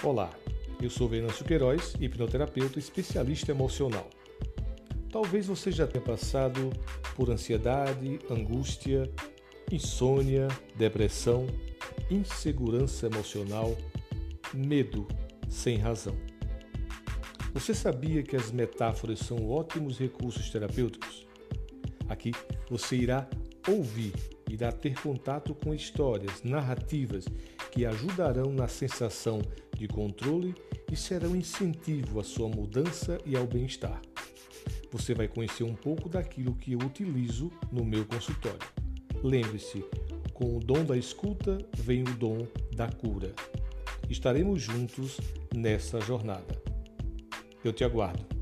Olá, eu sou Venâncio Queiroz, hipnoterapeuta especialista emocional. Talvez você já tenha passado por ansiedade, angústia, insônia, depressão, insegurança emocional, medo sem razão. Você sabia que as metáforas são ótimos recursos terapêuticos? Aqui você irá ouvir, irá ter contato com histórias, narrativas que ajudarão na sensação de controle e serão incentivo à sua mudança e ao bem-estar. Você vai conhecer um pouco daquilo que eu utilizo no meu consultório. Lembre-se, com o dom da escuta vem o dom da cura. Estaremos juntos nessa jornada. Eu te aguardo.